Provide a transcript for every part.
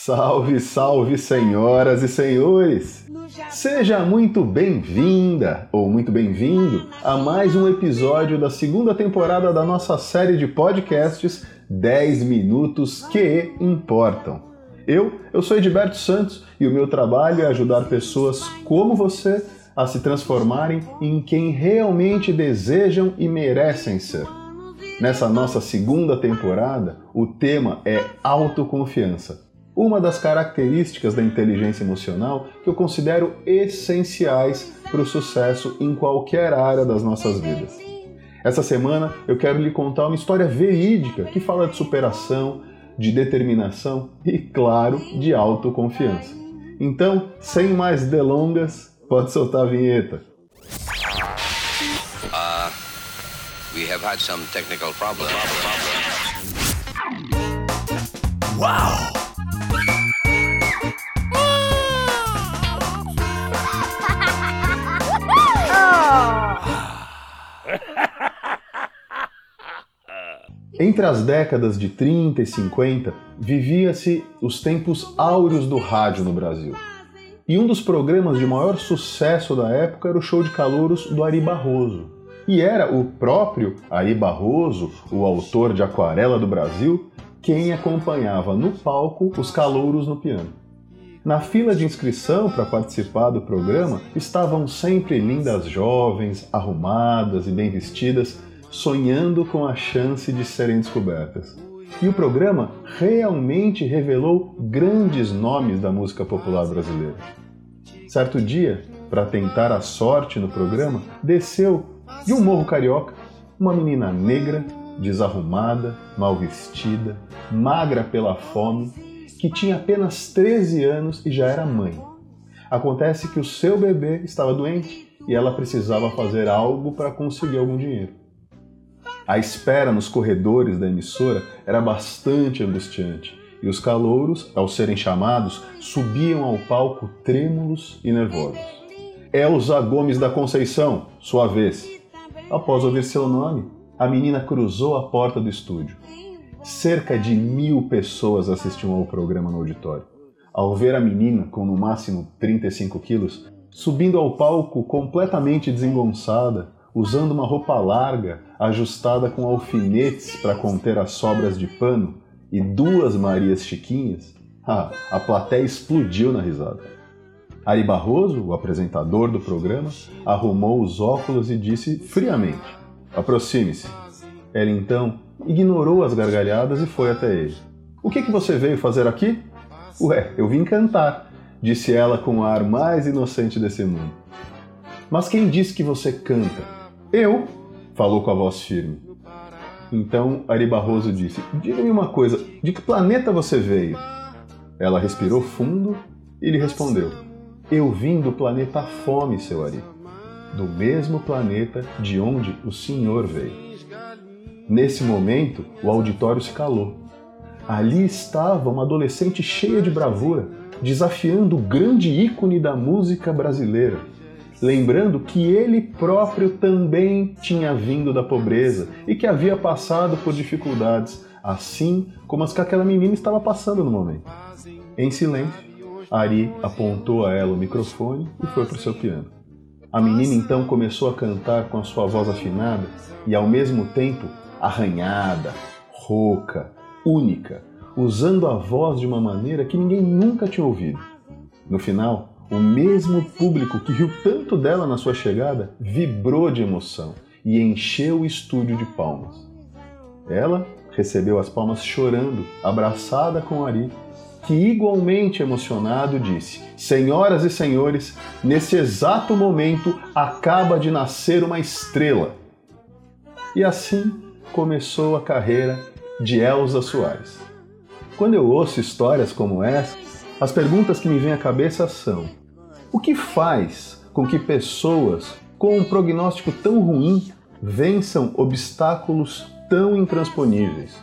Salve, salve, senhoras e senhores! Seja muito bem-vinda ou muito bem-vindo a mais um episódio da segunda temporada da nossa série de podcasts 10 Minutos que Importam. Eu, eu sou Edberto Santos e o meu trabalho é ajudar pessoas como você a se transformarem em quem realmente desejam e merecem ser. Nessa nossa segunda temporada, o tema é autoconfiança uma das características da inteligência emocional que eu considero essenciais para o sucesso em qualquer área das nossas vidas. Essa semana eu quero lhe contar uma história verídica que fala de superação, de determinação e, claro, de autoconfiança. Então, sem mais delongas, pode soltar a vinheta. Uh, we have had some technical problems. Wow! Entre as décadas de 30 e 50, vivia-se os tempos áureos do rádio no Brasil. E um dos programas de maior sucesso da época era o show de calouros do Ari Barroso. E era o próprio Ari Barroso, o autor de Aquarela do Brasil, quem acompanhava no palco os calouros no piano. Na fila de inscrição para participar do programa estavam sempre lindas jovens, arrumadas e bem vestidas, sonhando com a chance de serem descobertas. E o programa realmente revelou grandes nomes da música popular brasileira. Certo dia, para tentar a sorte no programa, desceu de um morro carioca uma menina negra, desarrumada, mal vestida, magra pela fome, que tinha apenas 13 anos e já era mãe. Acontece que o seu bebê estava doente e ela precisava fazer algo para conseguir algum dinheiro. A espera nos corredores da emissora era bastante angustiante e os calouros, ao serem chamados, subiam ao palco trêmulos e nervosos. Elza Gomes da Conceição, sua vez. Após ouvir seu nome, a menina cruzou a porta do estúdio. Cerca de mil pessoas assistiam ao programa no auditório. Ao ver a menina, com no máximo 35 quilos, subindo ao palco completamente desengonçada, usando uma roupa larga, ajustada com alfinetes para conter as sobras de pano, e duas Marias Chiquinhas, ah, a plateia explodiu na risada. Ari Barroso, o apresentador do programa, arrumou os óculos e disse friamente: Aproxime-se. Ela então ignorou as gargalhadas e foi até ele. O que, que você veio fazer aqui? Ué, eu vim cantar, disse ela com o ar mais inocente desse mundo. Mas quem disse que você canta? Eu, falou com a voz firme. Então Ari Barroso disse: Diga-me uma coisa, de que planeta você veio? Ela respirou fundo e lhe respondeu: Eu vim do planeta Fome, seu Ari. Do mesmo planeta de onde o senhor veio. Nesse momento, o auditório se calou. Ali estava uma adolescente cheia de bravura, desafiando o grande ícone da música brasileira lembrando que ele próprio também tinha vindo da pobreza e que havia passado por dificuldades, assim como as que aquela menina estava passando no momento. Em silêncio, Ari apontou a ela o microfone e foi para o seu piano. A menina então começou a cantar com a sua voz afinada e ao mesmo tempo arranhada, rouca, única, usando a voz de uma maneira que ninguém nunca tinha ouvido. No final, o mesmo público que riu tanto dela na sua chegada vibrou de emoção e encheu o estúdio de palmas. Ela recebeu as palmas chorando, abraçada com Ari, que igualmente emocionado disse: Senhoras e senhores, nesse exato momento acaba de nascer uma estrela. E assim começou a carreira de Elza Soares. Quando eu ouço histórias como essa, as perguntas que me vêm à cabeça são: o que faz com que pessoas com um prognóstico tão ruim vençam obstáculos tão intransponíveis?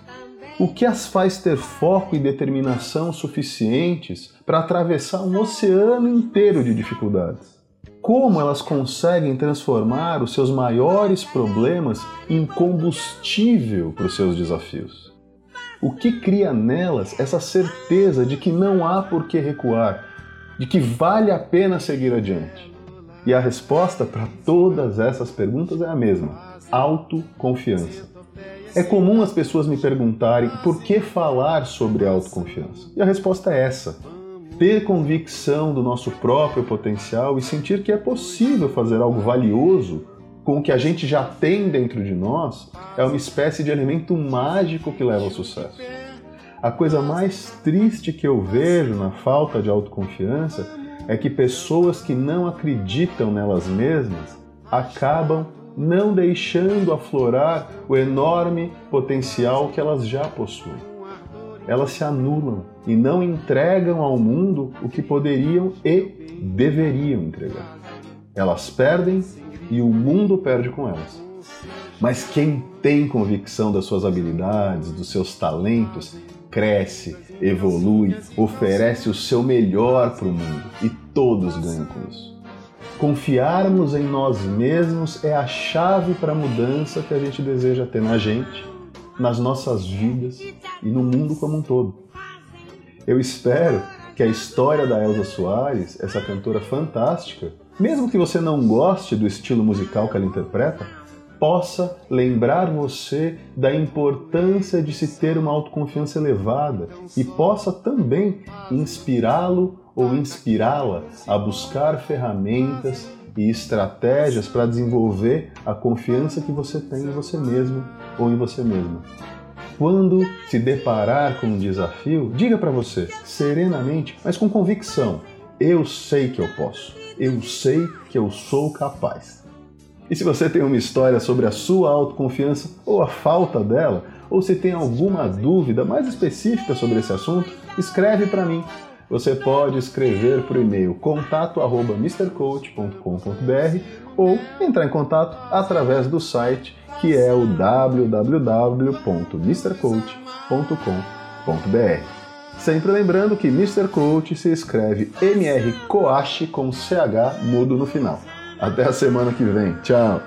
O que as faz ter foco e determinação suficientes para atravessar um oceano inteiro de dificuldades? Como elas conseguem transformar os seus maiores problemas em combustível para os seus desafios? O que cria nelas essa certeza de que não há por que recuar, de que vale a pena seguir adiante? E a resposta para todas essas perguntas é a mesma: autoconfiança. É comum as pessoas me perguntarem por que falar sobre autoconfiança. E a resposta é essa: ter convicção do nosso próprio potencial e sentir que é possível fazer algo valioso com o que a gente já tem dentro de nós é uma espécie de elemento mágico que leva ao sucesso. A coisa mais triste que eu vejo na falta de autoconfiança é que pessoas que não acreditam nelas mesmas acabam não deixando aflorar o enorme potencial que elas já possuem. Elas se anulam e não entregam ao mundo o que poderiam e deveriam entregar. Elas perdem e o mundo perde com elas. Mas quem tem convicção das suas habilidades, dos seus talentos, cresce, evolui, oferece o seu melhor para o mundo e todos ganham com isso. Confiarmos em nós mesmos é a chave para a mudança que a gente deseja ter na gente, nas nossas vidas e no mundo como um todo. Eu espero que a história da Elsa Soares, essa cantora fantástica, mesmo que você não goste do estilo musical que ela interpreta, possa lembrar você da importância de se ter uma autoconfiança elevada e possa também inspirá-lo ou inspirá-la a buscar ferramentas e estratégias para desenvolver a confiança que você tem em você mesmo ou em você mesma. Quando se deparar com um desafio, diga para você, serenamente, mas com convicção: eu sei que eu posso, eu sei que eu sou capaz. E se você tem uma história sobre a sua autoconfiança ou a falta dela, ou se tem alguma dúvida mais específica sobre esse assunto, escreve para mim. Você pode escrever por e-mail contato@mrcoach.com.br ou entrar em contato através do site que é o www.mrcoach.com.br. Sempre lembrando que Mr. Coach se escreve MR Coach com CH mudo no final. Até a semana que vem. Tchau!